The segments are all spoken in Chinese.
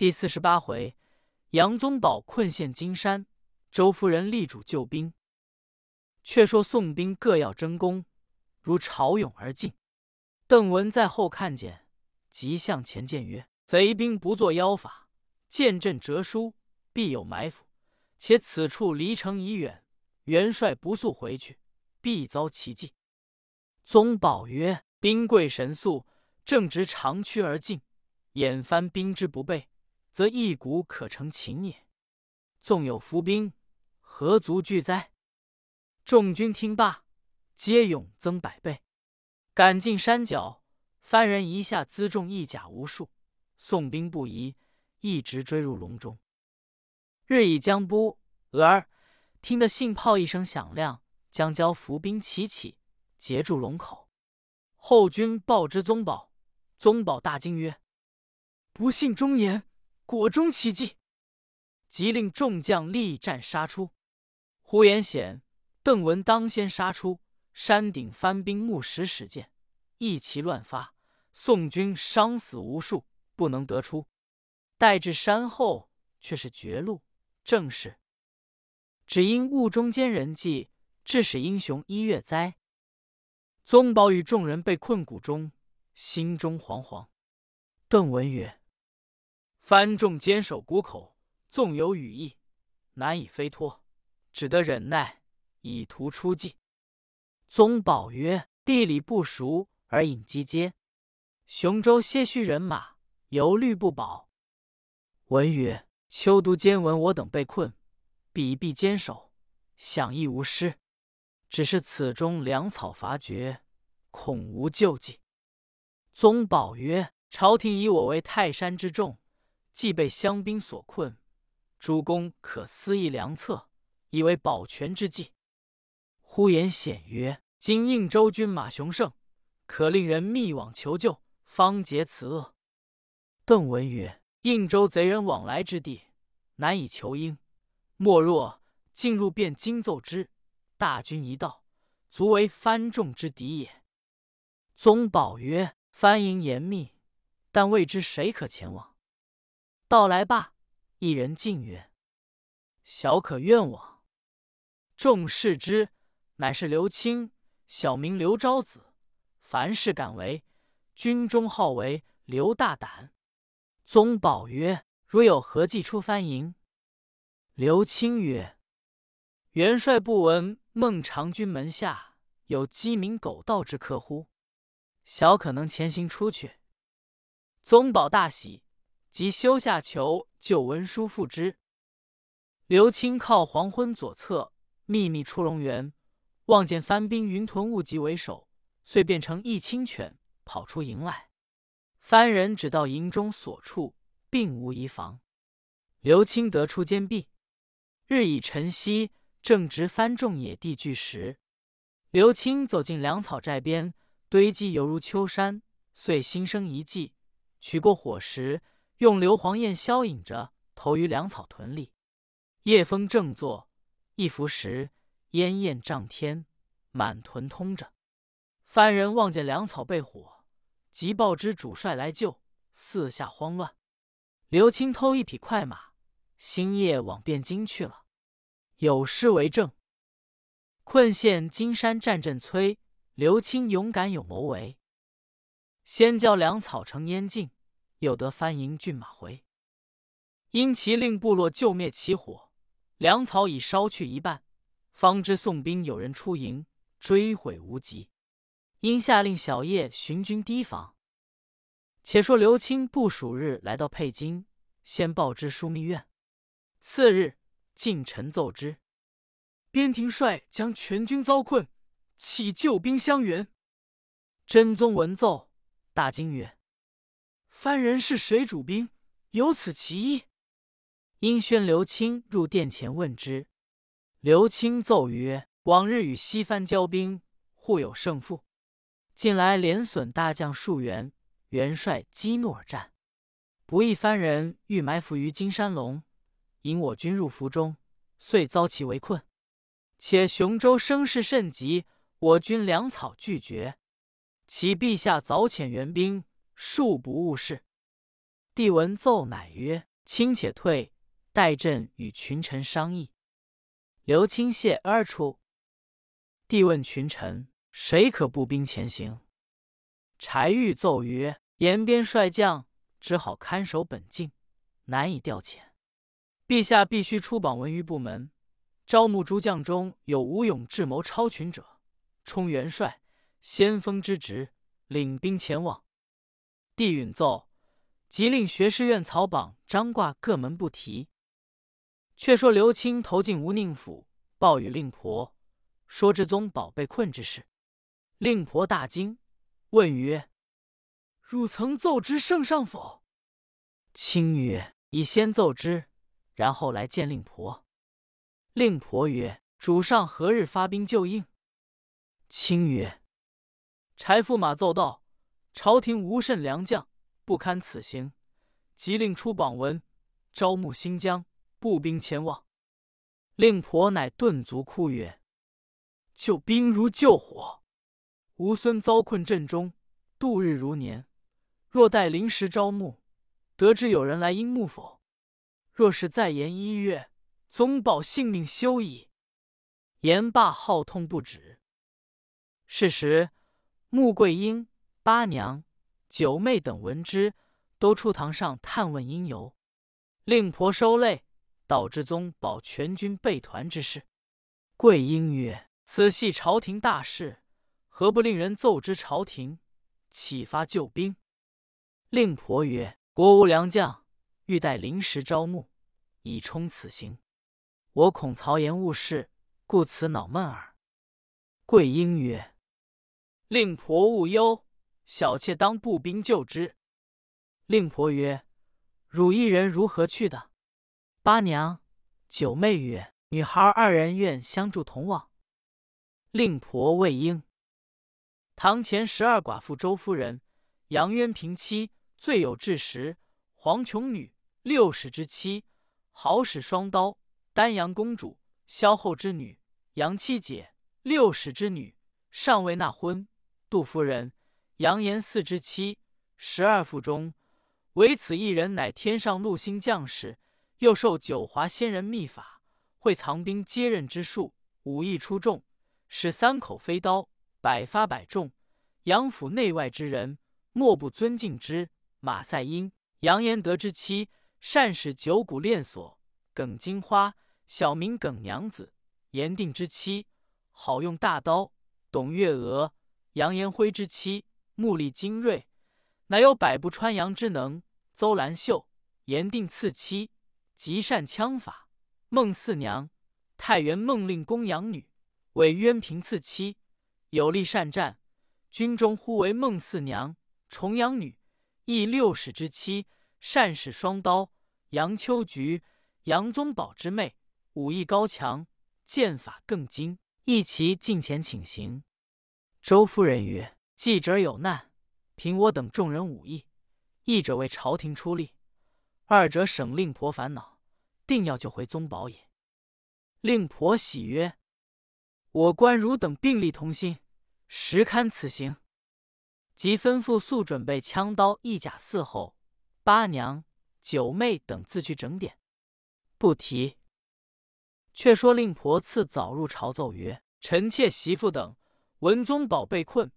第四十八回，杨宗保困陷金山，周夫人力主救兵。却说宋兵各要争功，如潮涌而进。邓文在后看见，即向前谏曰：“贼兵不作妖法，见阵折书，必有埋伏。且此处离城已远，元帅不速回去，必遭奇迹。”宗保曰：“兵贵神速，正值长驱而进，眼翻兵之不备。”则一鼓可成擒也。纵有伏兵，何足惧哉？众军听罢，皆勇增百倍，赶进山脚。番人一下辎重一甲无数，宋兵不疑，一直追入隆中。日已将不，俄儿听得信炮一声响亮，将交伏兵齐起，截住龙口。后军报之宗保，宗保大惊曰：“不信忠言！”果中奇迹，即令众将力战杀出。呼延显、邓文当先杀出，山顶翻兵木石使箭，一齐乱发。宋军伤死无数，不能得出。待至山后，却是绝路。正是只因雾中间人迹，致使英雄一月哉。宗保与众人被困谷中，心中惶惶。邓文曰。番众坚守谷口，纵有羽翼，难以飞脱，只得忍耐，以图出计。宗保曰：“地理不熟，而引击阶。雄州些许人马，犹虑不保。”文曰：“秋都监闻我等被困，必必坚守，想亦无失。只是此中粮草乏绝，恐无救济。”宗保曰：“朝廷以我为泰山之重。”既被乡兵所困，诸公可思议良策，以为保全之计。呼延显曰：“今应州军马雄盛，可令人密往求救，方解此恶。”邓文曰：“应州贼人往来之地，难以求应。莫若进入便惊奏之，大军一到，足为番众之敌也。”宗保曰：“番营严密，但未知谁可前往。”到来罢，一人进曰：“小可愿往。”众视之，乃是刘清，小名刘昭子，凡事敢为，军中号为刘大胆。宗保曰：“如有何计出番营？”刘清曰：“元帅不闻孟尝君门下有鸡鸣狗盗之客乎？小可能前行出去。”宗保大喜。即修下囚，就文书付之。刘清靠黄昏左侧，秘密出龙园，望见番兵云屯雾集为首，遂变成一清犬，跑出营来。番人只到营中所处，并无疑防。刘清得出坚壁。日已晨曦，正值番众野地聚时。刘清走进粮草寨边，堆积犹如秋山，遂心生一计，取过火石。用硫磺焰消引着，投于粮草屯里。夜风正作，一拂时，烟焰涨天，满屯通着。番人望见粮草被火，即报知主帅来救，四下慌乱。刘清偷一匹快马，星夜往汴京去了。有诗为证：困陷金山战阵摧，刘清勇敢有谋为。先教粮草成烟烬。又得番营骏马回，因其令部落救灭起火，粮草已烧去一半，方知宋兵有人出营，追悔无及，因下令小夜寻军提防。且说刘清部署日来到沛京，先报知枢密院。次日，进臣奏之，边庭帅将全军遭困，启救兵相援。真宗闻奏，大惊曰。番人是谁主兵？有此奇异。因宣刘清入殿前问之。刘清奏曰：“往日与西番交兵，互有胜负。近来连损大将数员，元帅激怒而战，不意番人欲埋伏于金山龙，引我军入伏中，遂遭其围困。且雄州声势甚急，我军粮草拒绝，启陛下早遣援兵。”恕不误事。帝闻奏，乃曰：“卿且退，待朕与群臣商议。”刘清谢而出。帝问群臣：“谁可步兵前行？”柴玉奏曰：“延边帅将只好看守本境，难以调遣。陛下必须出榜文于部门，招募诸将中有武勇智谋超群者，充元帅、先锋之职，领兵前往。”帝允奏，即令学士院草榜张挂各门不提。却说刘清投进吴宁府，报与令婆。说至宗宝被困之事，令婆大惊，问曰：“汝曾奏之圣上否？”卿曰：“已先奏之，然后来见令婆。”令婆曰：“主上何日发兵救应？”卿曰：“柴驸马奏道，朝廷无甚良将，不堪此行，即令出榜文，招募新疆，步兵前往。”令婆乃顿足哭曰。救兵如救火，吾孙遭困阵中，度日如年。若待临时招募，得知有人来应募否？若是再延一月，宗保性命休矣。言罢，号痛不止。是时，穆桂英、八娘、九妹等闻之，都出堂上探问因由。令婆收泪，导致宗保全军被团之事。桂英曰。此系朝廷大事，何不令人奏知朝廷，启发救兵？令婆曰：“国无良将，欲待临时招募，以充此行。我恐曹岩误事，故此恼闷耳。”桂英曰：“令婆勿忧，小妾当步兵救之。”令婆曰：“汝一人如何去的？”八娘、九妹曰：“女孩二人愿相助同往。”令婆魏婴，堂前十二寡妇周夫人，杨渊平妻，最有志时；黄琼女，六十之妻，好使双刀；丹阳公主，萧后之女，杨七姐，六十之女，尚未纳婚；杜夫人，杨延嗣之妻。十二妇中，唯此一人乃天上禄星将士，又受九华仙人秘法，会藏兵接刃之术，武艺出众。使三口飞刀，百发百中。杨府内外之人，莫不尊敬之。马赛因，杨延德之妻，善使九股链锁。耿金花，小名耿娘子，严定之妻，好用大刀。董月娥，杨延辉之妻，目力精锐，乃有百步穿杨之能。邹兰秀，严定次妻，极善枪法。孟四娘，太原孟令公养女。为渊平次妻，有力善战，军中呼为孟四娘。重阳女，亦六使之妻，善使双刀。杨秋菊，杨宗保之妹，武艺高强，剑法更精，一齐近前请行。周夫人曰：“记者有难，凭我等众人武艺，一者为朝廷出力，二者省令婆烦恼，定要救回宗保也。”令婆喜曰。我观汝等并力同心，实堪此行。即吩咐速准备枪刀、一甲伺候。八娘、九妹等自去整点，不提。却说令婆赐早入朝奏曰：“臣妾媳妇等文宗宝被困，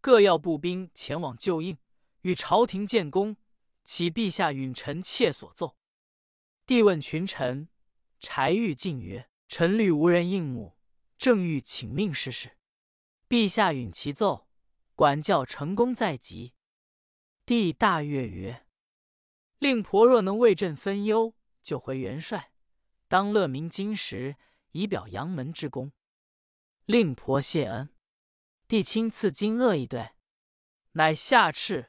各要步兵前往救应，与朝廷建功。启陛下允臣妾所奏。”帝问群臣，柴玉进曰：“臣虑无人应募。”正欲请命试试，陛下允其奏，管教成功在即。帝大悦曰：“令婆若能为朕分忧，救回元帅，当乐明金石，以表杨门之功。”令婆谢恩，帝亲赐金鳄一对，乃下敕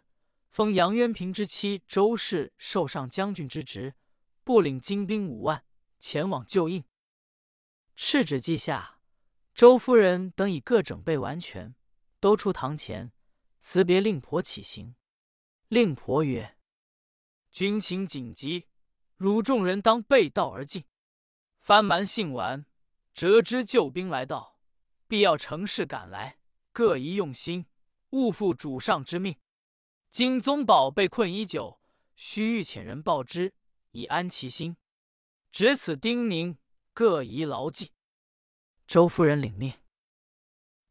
封杨渊平之妻周氏受上将军之职，部领精兵五万，前往救应。敕旨记下。周夫人等已各整备完全，都出堂前辞别令婆起行。令婆曰：“军情紧急，汝众人当背道而进。番蛮信完，折知救兵来到，必要乘势赶来，各宜用心，勿负主上之命。今宗保被困已久，须欲遣人报之，以安其心。只此叮咛，各宜牢记。”周夫人领命。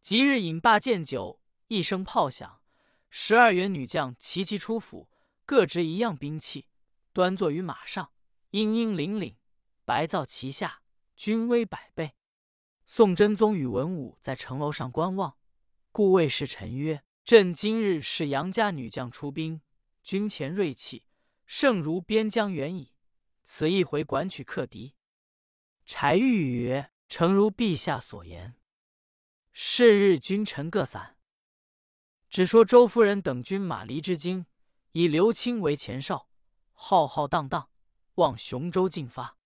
即日饮罢见酒，一声炮响，十二员女将齐齐出府，各执一样兵器，端坐于马上，英英凛凛，白皂旗下，军威百倍。宋真宗与文武在城楼上观望，故谓侍臣曰：“朕今日是杨家女将出兵，军前锐气，胜如边疆远矣。此一回管取克敌。”柴玉曰：“诚如陛下所言。”是日，君臣各散。只说周夫人等军马离之京，以刘清为前哨，浩浩荡荡往雄州进发。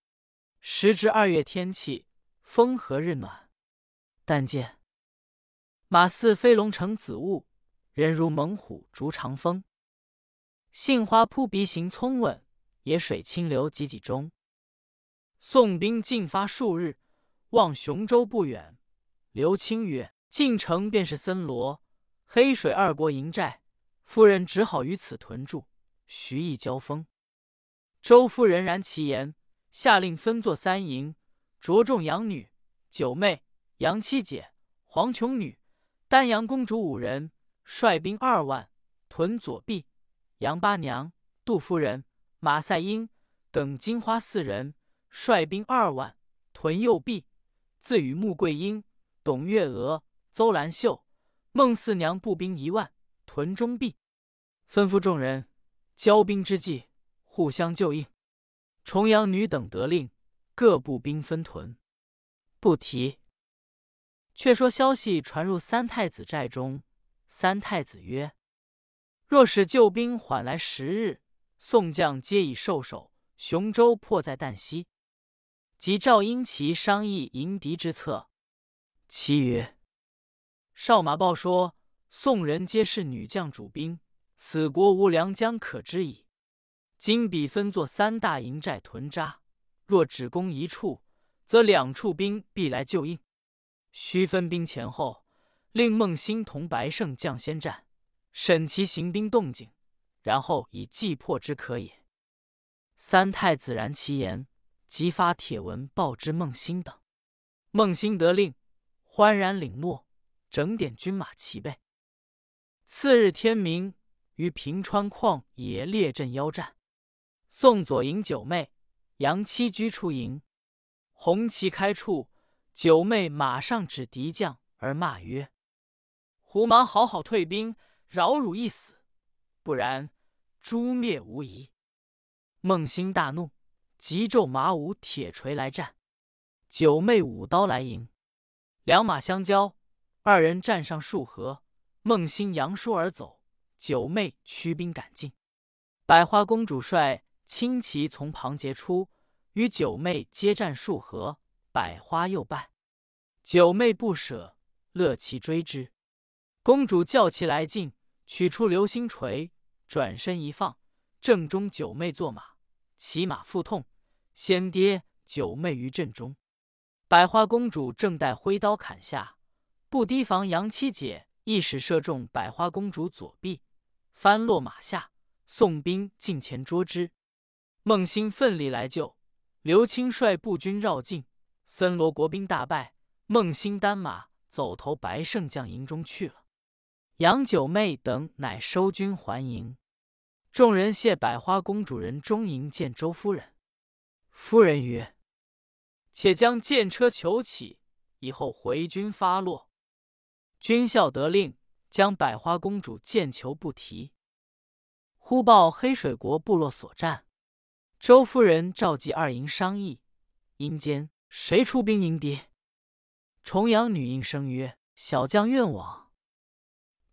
时值二月，天气风和日暖，但见马似飞龙乘紫雾，人如猛虎逐长风。杏花扑鼻行聪稳，野水清流急急中。宋兵进发数日，望雄州不远。刘清曰：“进城便是森罗、黑水二国营寨，夫人只好于此屯驻，徐意交锋。”周夫人然其言，下令分作三营，着重养女、九妹、杨七姐、黄琼女、丹阳公主五人，率兵二万屯左弼；杨八娘、杜夫人、马赛英等金花四人，率兵二万屯右弼，自与穆桂英。董月娥、邹兰秀、孟四娘步兵一万屯中壁，吩咐众人交兵之际互相救应。重阳女等得令，各步兵分屯。不提。却说消息传入三太子寨中，三太子曰：“若使救兵缓来十日，宋将皆已受首，雄州迫在旦夕。”即赵英奇商议迎敌之策。其曰：“少马报说，宋人皆是女将主兵，此国无良将可知矣。今彼分作三大营寨屯扎，若只攻一处，则两处兵必来救应。须分兵前后，令孟兴同白胜将先战，审其行兵动静，然后以计破之可也。”三太子然其言，即发帖文报之孟兴等。孟兴得令。欢然领诺，整点军马齐备。次日天明，于平川旷野列阵邀战。宋左营九妹、杨七居出营，红旗开处，九妹马上指敌将而骂曰：“胡忙好好退兵，饶汝一死，不然诛灭无疑。”孟兴大怒，急骤马舞铁锤来战。九妹舞刀来迎。两马相交，二人战上数合。孟兴扬书而走，九妹驱兵赶进。百花公主率轻骑从旁截出，与九妹接战数合，百花又败。九妹不舍，乐其追之。公主叫其来进，取出流星锤，转身一放，正中九妹坐马，骑马腹痛，先跌九妹于阵中。百花公主正待挥刀砍下，不提防杨七姐一矢射中百花公主左臂，翻落马下。宋兵近前捉之，孟兴奋力来救，刘清率步军绕境，森罗国兵大败。孟兴单马走投白胜将营中去了。杨九妹等乃收军还营。众人谢百花公主人中营见周夫人，夫人曰。且将剑车求起，以后回军发落。军校得令，将百花公主剑求不提。忽报黑水国部落所战，周夫人召集二营商议，阴间谁出兵迎敌？重阳女应声曰：“小将愿往。”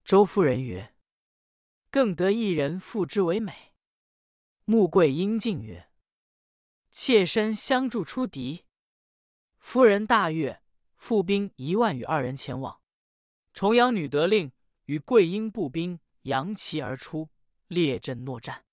周夫人曰：“更得一人复之为美。”穆桂英进曰：“妾身相助出敌。”夫人大悦，复兵一万与二人前往。重阳女得令，与桂英步兵扬旗而出，列阵搦战。